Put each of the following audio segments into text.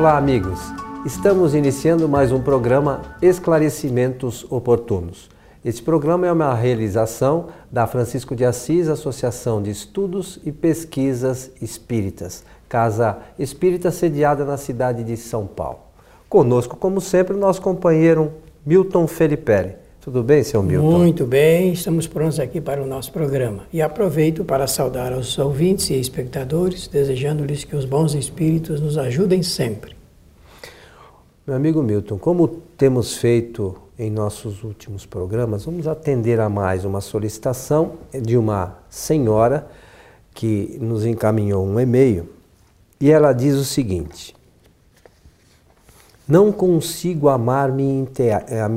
Olá, amigos. Estamos iniciando mais um programa Esclarecimentos Oportunos. Este programa é uma realização da Francisco de Assis Associação de Estudos e Pesquisas Espíritas, casa espírita sediada na cidade de São Paulo. Conosco, como sempre, nosso companheiro Milton Felipe. Tudo bem, senhor Milton? Muito bem, estamos prontos aqui para o nosso programa. E aproveito para saudar aos ouvintes e espectadores, desejando-lhes que os bons espíritos nos ajudem sempre. Meu amigo Milton, como temos feito em nossos últimos programas, vamos atender a mais uma solicitação de uma senhora que nos encaminhou um e-mail e ela diz o seguinte: Não consigo amar minha a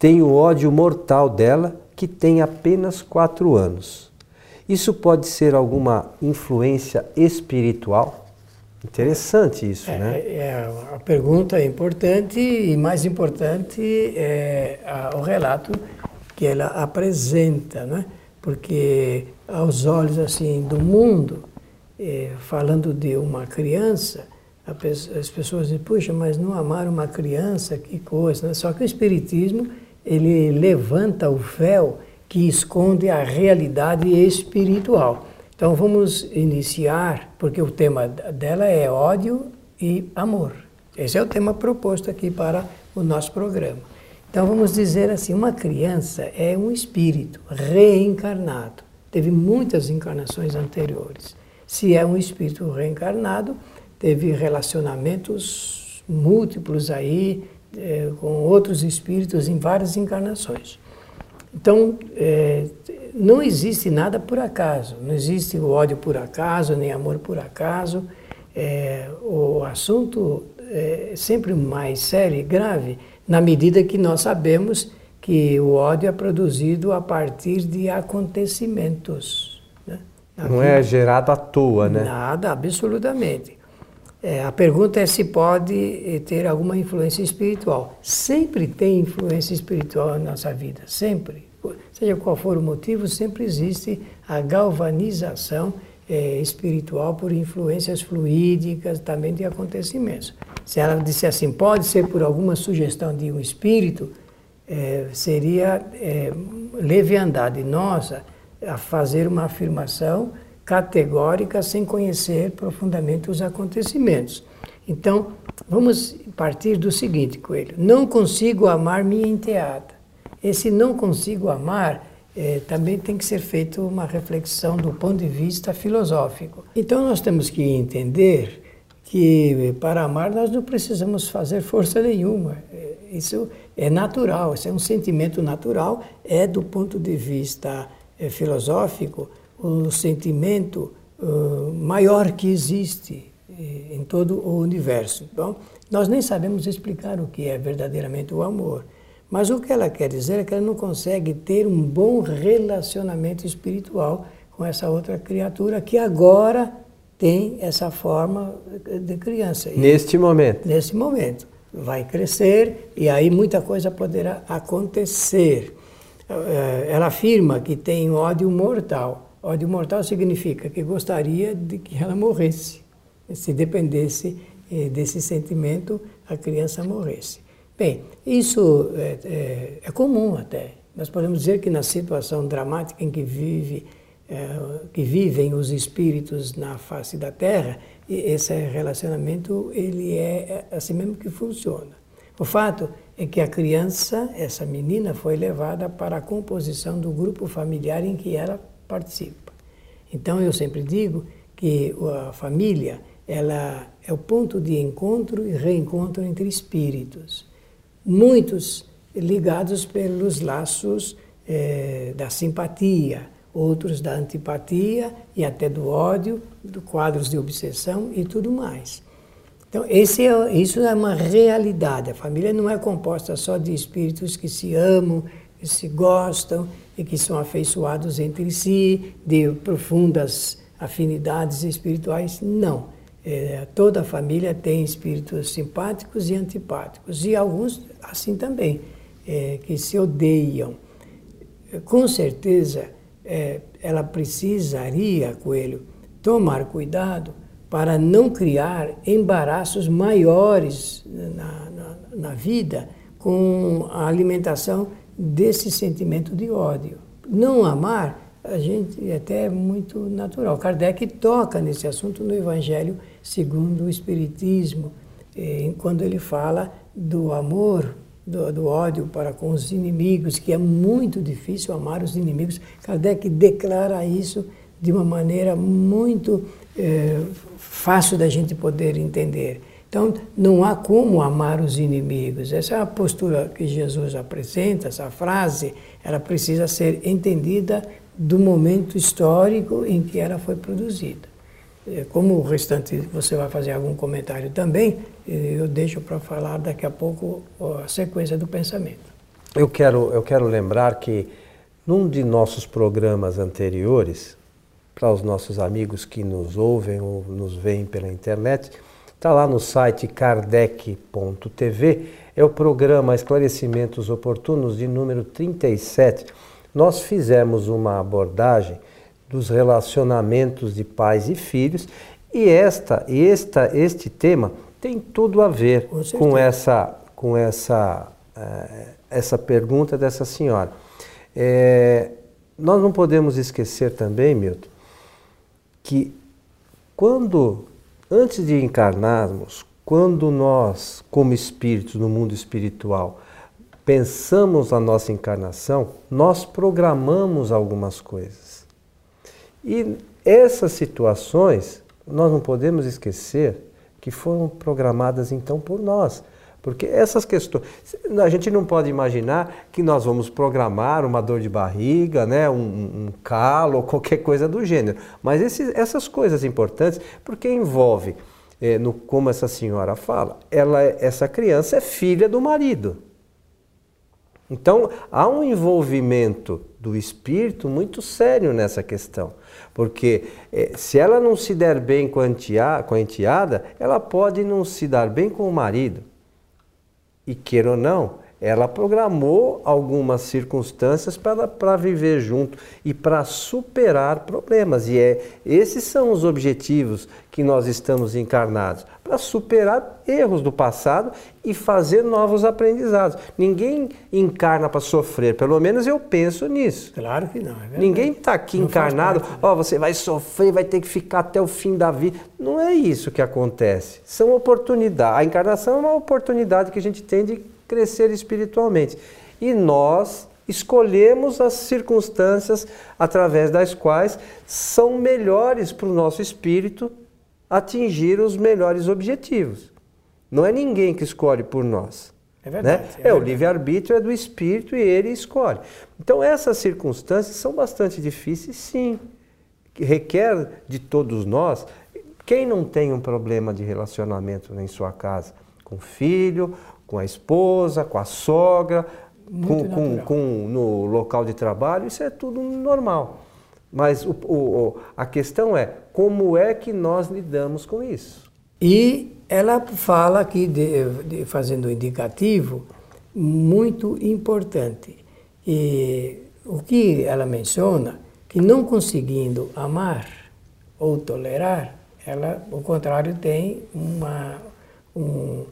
enteada tenho ódio mortal dela, que tem apenas quatro anos. Isso pode ser alguma influência espiritual? Interessante isso, é, né? É, a pergunta é importante e mais importante é a, o relato que ela apresenta, né? Porque aos olhos assim do mundo, é, falando de uma criança, as pessoas dizem, puxa, mas não amar uma criança, que coisa, né? Só que o espiritismo ele levanta o véu que esconde a realidade espiritual. Então vamos iniciar, porque o tema dela é ódio e amor. Esse é o tema proposto aqui para o nosso programa. Então vamos dizer assim, uma criança é um espírito reencarnado. Teve muitas encarnações anteriores. Se é um espírito reencarnado, teve relacionamentos múltiplos aí, é, com outros espíritos em várias encarnações. Então, é, não existe nada por acaso, não existe o ódio por acaso, nem amor por acaso. É, o assunto é sempre mais sério e grave na medida que nós sabemos que o ódio é produzido a partir de acontecimentos. Né? Não é gerado à toa, né? Nada, absolutamente. É, a pergunta é se pode eh, ter alguma influência espiritual. Sempre tem influência espiritual na nossa vida, sempre. Seja qual for o motivo, sempre existe a galvanização é, espiritual por influências fluídicas também de acontecimentos. Se ela disser assim, pode ser por alguma sugestão de um espírito, é, seria leviandade nossa a fazer uma afirmação categórica sem conhecer profundamente os acontecimentos. Então, vamos partir do seguinte, Coelho: não consigo amar minha enteada. Esse não consigo amar é, também tem que ser feita uma reflexão do ponto de vista filosófico. Então, nós temos que entender que para amar nós não precisamos fazer força nenhuma. É, isso é natural, isso é um sentimento natural, é do ponto de vista filosófico o sentimento uh, maior que existe eh, em todo o universo. Então, nós nem sabemos explicar o que é verdadeiramente o amor. Mas o que ela quer dizer é que ela não consegue ter um bom relacionamento espiritual com essa outra criatura que agora tem essa forma de criança. Neste momento. Neste momento. Vai crescer e aí muita coisa poderá acontecer. Eh, ela afirma que tem ódio mortal. Ódio mortal significa que gostaria de que ela morresse. Se dependesse eh, desse sentimento, a criança morresse. Bem, isso é, é, é, comum até. Nós podemos dizer que na situação dramática em que, vive, que vivem os espíritos na face da Terra, esse relacionamento ele é, é assim mesmo que funciona. O fato é que a criança, essa menina, foi levada para a composição do grupo familiar em que ela participa. Então eu sempre digo que a família ela é o ponto de encontro e reencontro entre espíritos, muitos ligados pelos laços é, da simpatia, outros da antipatia e até do ódio, do quadros de obsessão e tudo mais. Então, é, isso é uma realidade. A família não é composta só de espíritos que se amam, que se gostam e que são afeiçoados entre si, de profundas afinidades espirituais. Não. É, toda a família tem espíritos simpáticos e antipáticos, e alguns assim também, é, que se odeiam. Com certeza, é, ela precisaria, Coelho, tomar cuidado para não criar embaraços maiores na, na, na vida com a alimentação desse sentimento de ódio. Não amar, a gente é até muito natural. Kardec toca nesse assunto no Evangelho segundo o Espiritismo, eh, quando ele fala do amor, do, do, ódio para com os inimigos, que é muito difícil amar os inimigos. Kardec declara isso de uma maneira muito é, fácil da gente poder entender. Então, não há como amar os inimigos. Essa é a postura que Jesus apresenta, essa frase, ela precisa ser entendida do momento histórico em que ela foi produzida. É, como o restante você vai fazer algum comentário também, eu deixo para falar daqui a pouco a sequência do pensamento. Eu quero, eu quero lembrar que num de nossos programas anteriores, para os nossos amigos que nos ouvem ou nos veem pela internet, está lá no site kardec.tv, é o programa Esclarecimentos Oportunos de número 37. Nós fizemos uma abordagem dos relacionamentos de pais e filhos e esta, esta este tema tem tudo a ver com, com essa, com essa, uh, essa pergunta dessa senhora. É, nós não podemos esquecer também, Milton, que quando, antes de encarnarmos, quando nós, como espíritos no mundo espiritual, pensamos a nossa encarnação, nós programamos algumas coisas. E essas situações, nós não podemos esquecer que foram programadas então por nós. Porque essas questões. A gente não pode imaginar que nós vamos programar uma dor de barriga, né, um, um calo qualquer coisa do gênero. Mas esses, essas coisas importantes, porque envolve, é, no, como essa senhora fala, ela, essa criança é filha do marido. Então há um envolvimento do espírito muito sério nessa questão. Porque é, se ela não se der bem com a enteada, ela pode não se dar bem com o marido. E queira ou não, ela programou algumas circunstâncias para viver junto e para superar problemas. E é, esses são os objetivos que nós estamos encarnados para superar erros do passado e fazer novos aprendizados. Ninguém encarna para sofrer, pelo menos eu penso nisso. Claro que não. É Ninguém está aqui não encarnado, ó, oh, você vai sofrer, vai ter que ficar até o fim da vida. Não é isso que acontece. São oportunidades. A encarnação é uma oportunidade que a gente tem de crescer espiritualmente. E nós escolhemos as circunstâncias através das quais são melhores para o nosso espírito atingir os melhores objetivos. Não é ninguém que escolhe por nós. É verdade. Né? É, é o livre-arbítrio é do espírito e ele escolhe. Então, essas circunstâncias são bastante difíceis, sim. Que requer de todos nós. Quem não tem um problema de relacionamento em sua casa? Com o filho, com a esposa, com a sogra, com, com, com, no local de trabalho, isso é tudo normal. Mas o, o, a questão é como é que nós lidamos com isso. E ela fala aqui, de, de, fazendo um indicativo, muito importante. E o que ela menciona, que não conseguindo amar ou tolerar, ela, ao contrário, tem uma, um,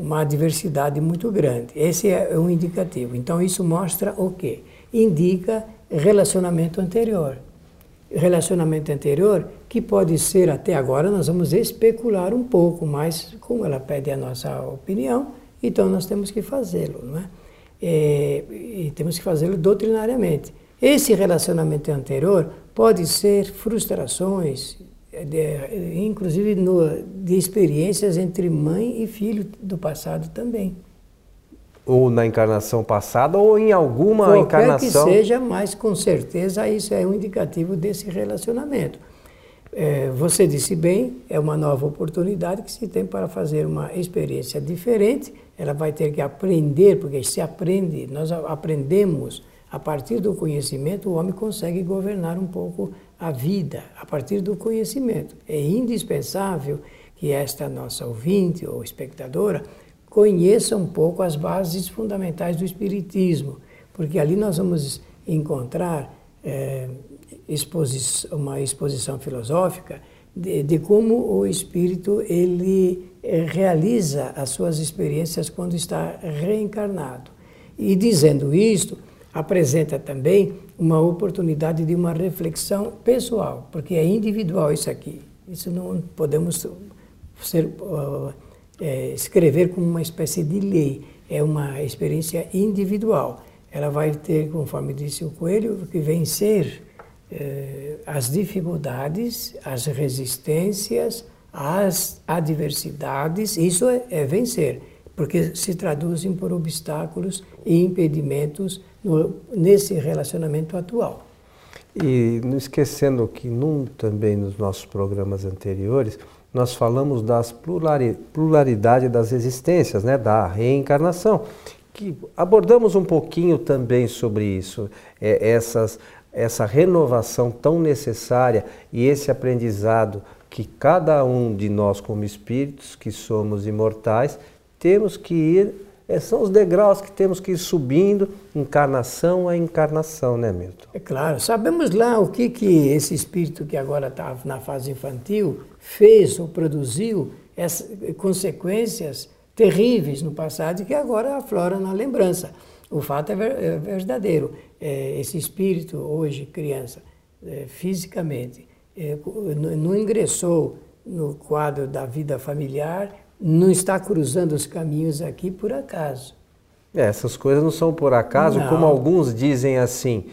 uma diversidade muito grande. Esse é um indicativo. Então, isso mostra o quê? Indica relacionamento anterior. Relacionamento anterior que pode ser, até agora, nós vamos especular um pouco, mas como ela pede a nossa opinião, então nós temos que fazê-lo, não é? é e temos que fazê-lo doutrinariamente. Esse relacionamento anterior pode ser frustrações, de, inclusive no, de experiências entre mãe e filho do passado também. Ou na encarnação passada ou em alguma Qualquer encarnação. que seja, mas com certeza isso é um indicativo desse relacionamento. É, você disse bem, é uma nova oportunidade que se tem para fazer uma experiência diferente. Ela vai ter que aprender, porque se aprende, nós aprendemos a partir do conhecimento, o homem consegue governar um pouco a vida a partir do conhecimento. É indispensável que esta nossa ouvinte ou espectadora conheça um pouco as bases fundamentais do Espiritismo, porque ali nós vamos encontrar é, exposi uma exposição filosófica de, de como o espírito ele eh, realiza as suas experiências quando está reencarnado. E dizendo isto, apresenta também uma oportunidade de uma reflexão pessoal, porque é individual isso aqui. Isso não podemos ser, uh, é, escrever como uma espécie de lei. É uma experiência individual. Ela vai ter, conforme disse o Coelho, que vencer eh, as dificuldades, as resistências, as adversidades. Isso é, é vencer porque se traduzem por obstáculos e impedimentos no, nesse relacionamento atual. E não esquecendo que num, também nos nossos programas anteriores nós falamos das pluralidade das existências, né, da reencarnação, que abordamos um pouquinho também sobre isso, é, essas, essa renovação tão necessária e esse aprendizado que cada um de nós como espíritos que somos imortais temos que ir, é, são os degraus que temos que ir subindo, encarnação a encarnação, né, Milton? É claro, sabemos lá o que, que esse espírito que agora está na fase infantil fez ou produziu, essas consequências terríveis no passado que agora aflora na lembrança. O fato é, é verdadeiro. É, esse espírito, hoje, criança, fisicamente, não ingressou no quadro da vida familiar não está cruzando os caminhos aqui por acaso. É, essas coisas não são por acaso, não. como alguns dizem assim,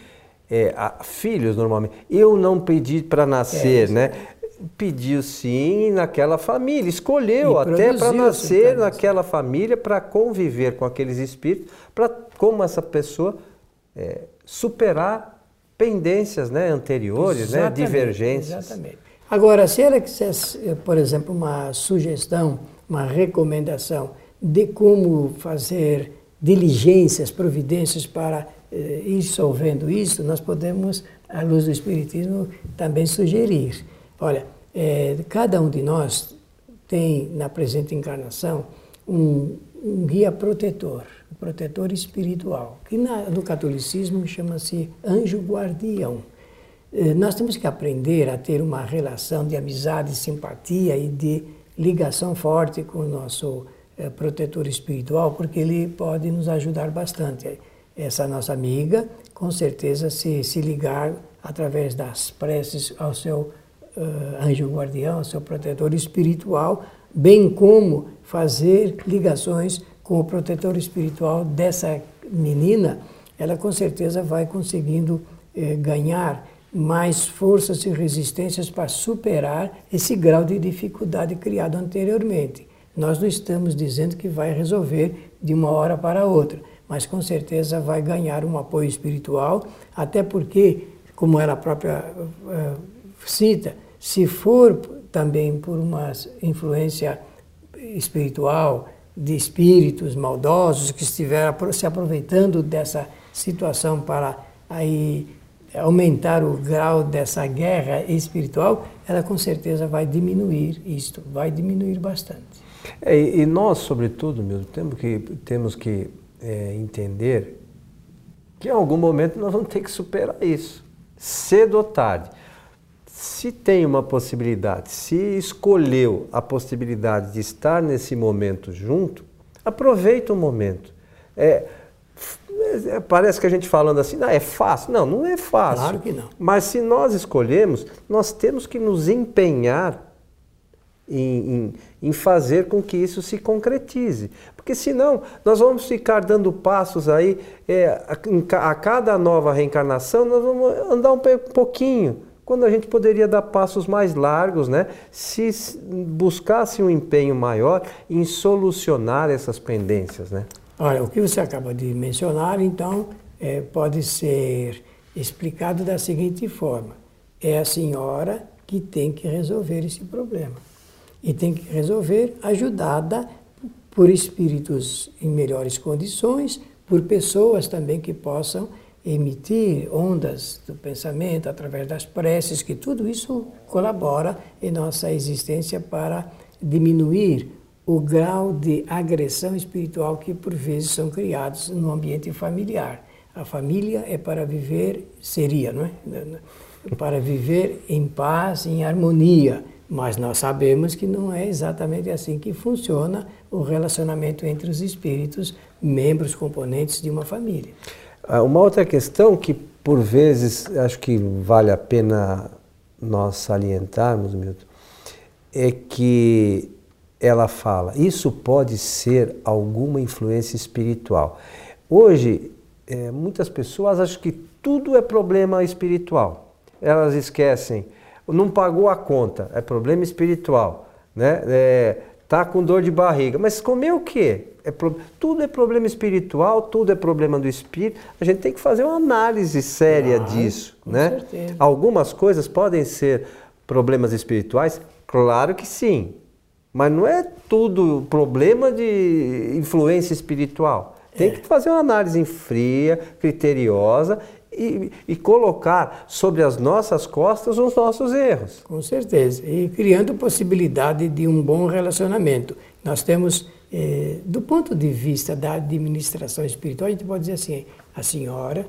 é, a, filhos normalmente. Eu não pedi para nascer, é, né? Pediu sim naquela família, escolheu até para nascer naquela família, para conviver com aqueles espíritos, para como essa pessoa é, superar pendências né, anteriores, né, divergências. Exatamente. Agora, se ela quisesse, por exemplo, uma sugestão uma recomendação de como fazer diligências, providências para eh, ir solvendo isso, nós podemos, à luz do Espiritismo, também sugerir. Olha, eh, cada um de nós tem na presente encarnação um, um guia protetor, um protetor espiritual, que na, no catolicismo chama-se anjo guardião. Eh, nós temos que aprender a ter uma relação de amizade, simpatia e de ligação forte com o nosso é, protetor espiritual, porque ele pode nos ajudar bastante. Essa nossa amiga, com certeza, se, se ligar através das preces ao seu uh, anjo guardião, ao seu protetor espiritual, bem como fazer ligações com o protetor espiritual dessa menina, ela com certeza vai conseguindo eh, ganhar mais forças e resistências para superar esse grau de dificuldade criado anteriormente. Nós não estamos dizendo que vai resolver de uma hora para outra, mas com certeza vai ganhar um apoio espiritual, até porque, como ela própria uh, cita, se for também por uma influência espiritual de espíritos maldosos que estiveram se aproveitando dessa situação para aí aumentar o grau dessa guerra espiritual, ela com certeza vai diminuir isto, vai diminuir bastante. É, e nós, sobretudo, meu, temos que, temos que é, entender que em algum momento nós vamos ter que superar isso, cedo ou tarde. Se tem uma possibilidade, se escolheu a possibilidade de estar nesse momento junto, aproveita o momento. É, parece que a gente falando assim, não, é fácil. Não, não é fácil. Claro que não. Mas se nós escolhemos, nós temos que nos empenhar em, em, em, fazer com que isso se concretize. Porque senão nós vamos ficar dando passos aí, é, a, a, cada nova reencarnação nós vamos andar um pouquinho, quando a gente poderia dar passos mais largos, né? se buscasse um empenho maior em solucionar essas pendências. Né? Olha, o que você acaba de mencionar, então, é, pode ser explicado da seguinte forma: é a senhora que tem que resolver esse problema. E tem que resolver ajudada por espíritos em melhores condições, por pessoas também que possam emitir ondas do pensamento através das preces, que tudo isso colabora em nossa existência para diminuir o grau de agressão espiritual que por vezes são criados no ambiente familiar. A família é para viver, seria, não é? Para viver em paz, em harmonia, Mas nós sabemos que não é exatamente assim que funciona o relacionamento entre os espíritos, membros, componentes de uma família. Ah, uma outra questão que, por vezes, acho que vale a pena nós salientarmos, Milton, é que ela fala, isso pode ser alguma influência espiritual. Hoje, é, muitas pessoas acham que tudo é problema espiritual. Elas esquecem, não pagou a conta, é problema espiritual. Né? É, tá com dor de barriga, mas comer o quê? É pro... Tudo é problema espiritual, tudo é problema do espírito. A gente tem que fazer uma análise séria ah, disso. né? Certeza. Algumas coisas podem ser problemas espirituais? Claro que sim. Mas não é tudo problema de influência espiritual. Tem é. que fazer uma análise fria, criteriosa e, e, colocar sobre as nossas costas os nossos erros. Com certeza. E criando possibilidade de um bom relacionamento. Nós temos, eh, do ponto de vista da administração espiritual, a gente pode dizer assim: a senhora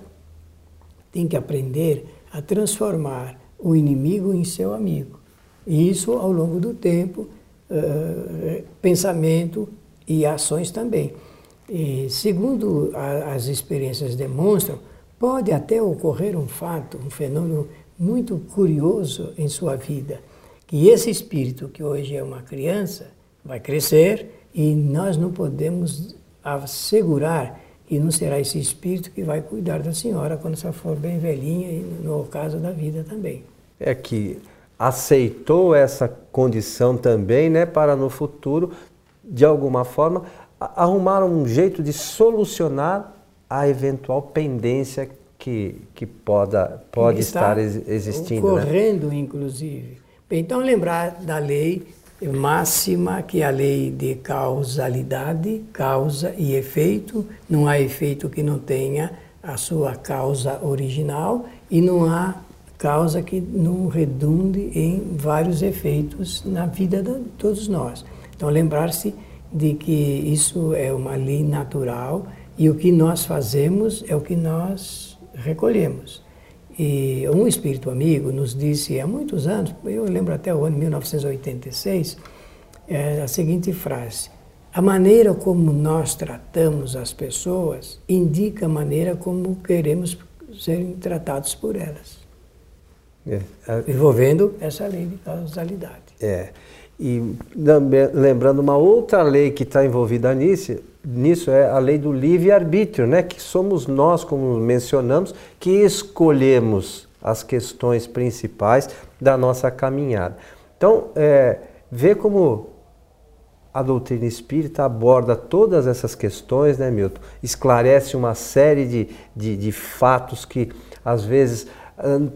tem que aprender a transformar o inimigo em seu amigo. E isso ao longo do tempo uh, pensamento e ações também. E, segundo a, as experiências demonstram, pode até ocorrer um fato, um fenômeno muito curioso em sua vida, que esse espírito que hoje é uma criança vai crescer e nós não podemos assegurar que não será esse espírito que vai cuidar da senhora quando ela for bem velhinha e no caso da vida também. É que aceitou essa condição também, né, para no futuro, de alguma forma, arrumar um jeito de solucionar a eventual pendência que, que poda, pode estar existindo. Ocorrendo, né? inclusive. Então, lembrar da lei máxima, que é a lei de causalidade, causa e efeito. Não há efeito que não tenha a sua causa original e não há causa que não redunde em vários efeitos na vida de todos nós. Então, lembrar-se de que isso é uma lei natural e o que nós fazemos é o que nós recolhemos. E um espírito amigo nos disse há muitos anos, eu lembro até o ano 1986, é a seguinte frase: A maneira como nós tratamos as pessoas indica a maneira como queremos serem tratados por elas. É, envolvendo essa lei de causalidade. É. E lembrando uma outra lei que está envolvida nisso, nisso é a lei do livre-arbítrio, né? que somos nós, como mencionamos, que escolhemos as questões principais da nossa caminhada. Então, é, vê como a doutrina espírita aborda todas essas questões, né, Milton? Esclarece uma série de, de, de fatos que, às vezes,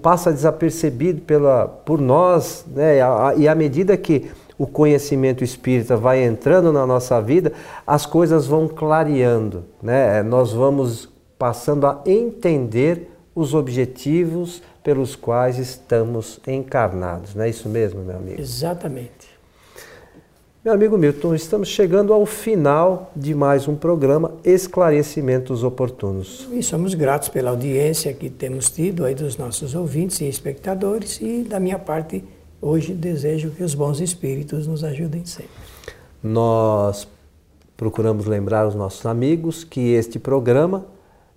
passa desapercebido pela, por nós, né? e à medida que o conhecimento espírita vai entrando na nossa vida, as coisas vão clareando, né? nós vamos passando a entender os objetivos pelos quais estamos encarnados. Não é isso mesmo, meu amigo? Exatamente. Meu amigo Milton, estamos chegando ao final de mais um programa Esclarecimentos Oportunos. E somos gratos pela audiência que temos tido aí dos nossos ouvintes e espectadores e da minha parte hoje desejo que os bons espíritos nos ajudem sempre. Nós procuramos lembrar os nossos amigos que este programa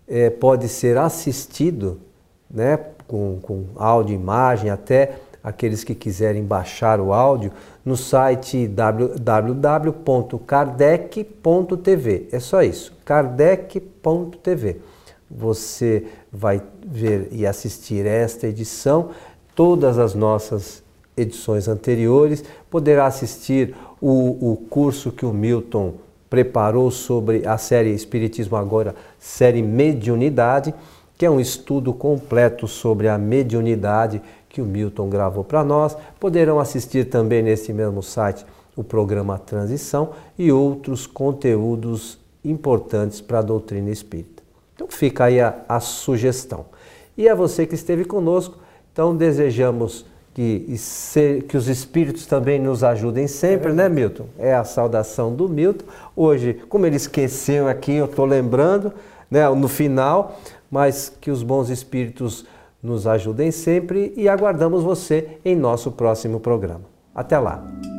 é, pode ser assistido né, com, com áudio, imagem, até aqueles que quiserem baixar o áudio, no site www.kardec.tv. É só isso, kardec.tv. Você vai ver e assistir esta edição, todas as nossas edições anteriores, poderá assistir o, o curso que o Milton preparou sobre a série Espiritismo Agora, série Mediunidade, que é um estudo completo sobre a mediunidade que o Milton gravou para nós. Poderão assistir também nesse mesmo site o programa Transição e outros conteúdos importantes para a doutrina espírita. Então fica aí a, a sugestão. E a você que esteve conosco, então desejamos que, que os espíritos também nos ajudem sempre, é né, Milton? É a saudação do Milton. Hoje, como ele esqueceu aqui, eu estou lembrando, né, no final, mas que os bons espíritos nos ajudem sempre e aguardamos você em nosso próximo programa. Até lá!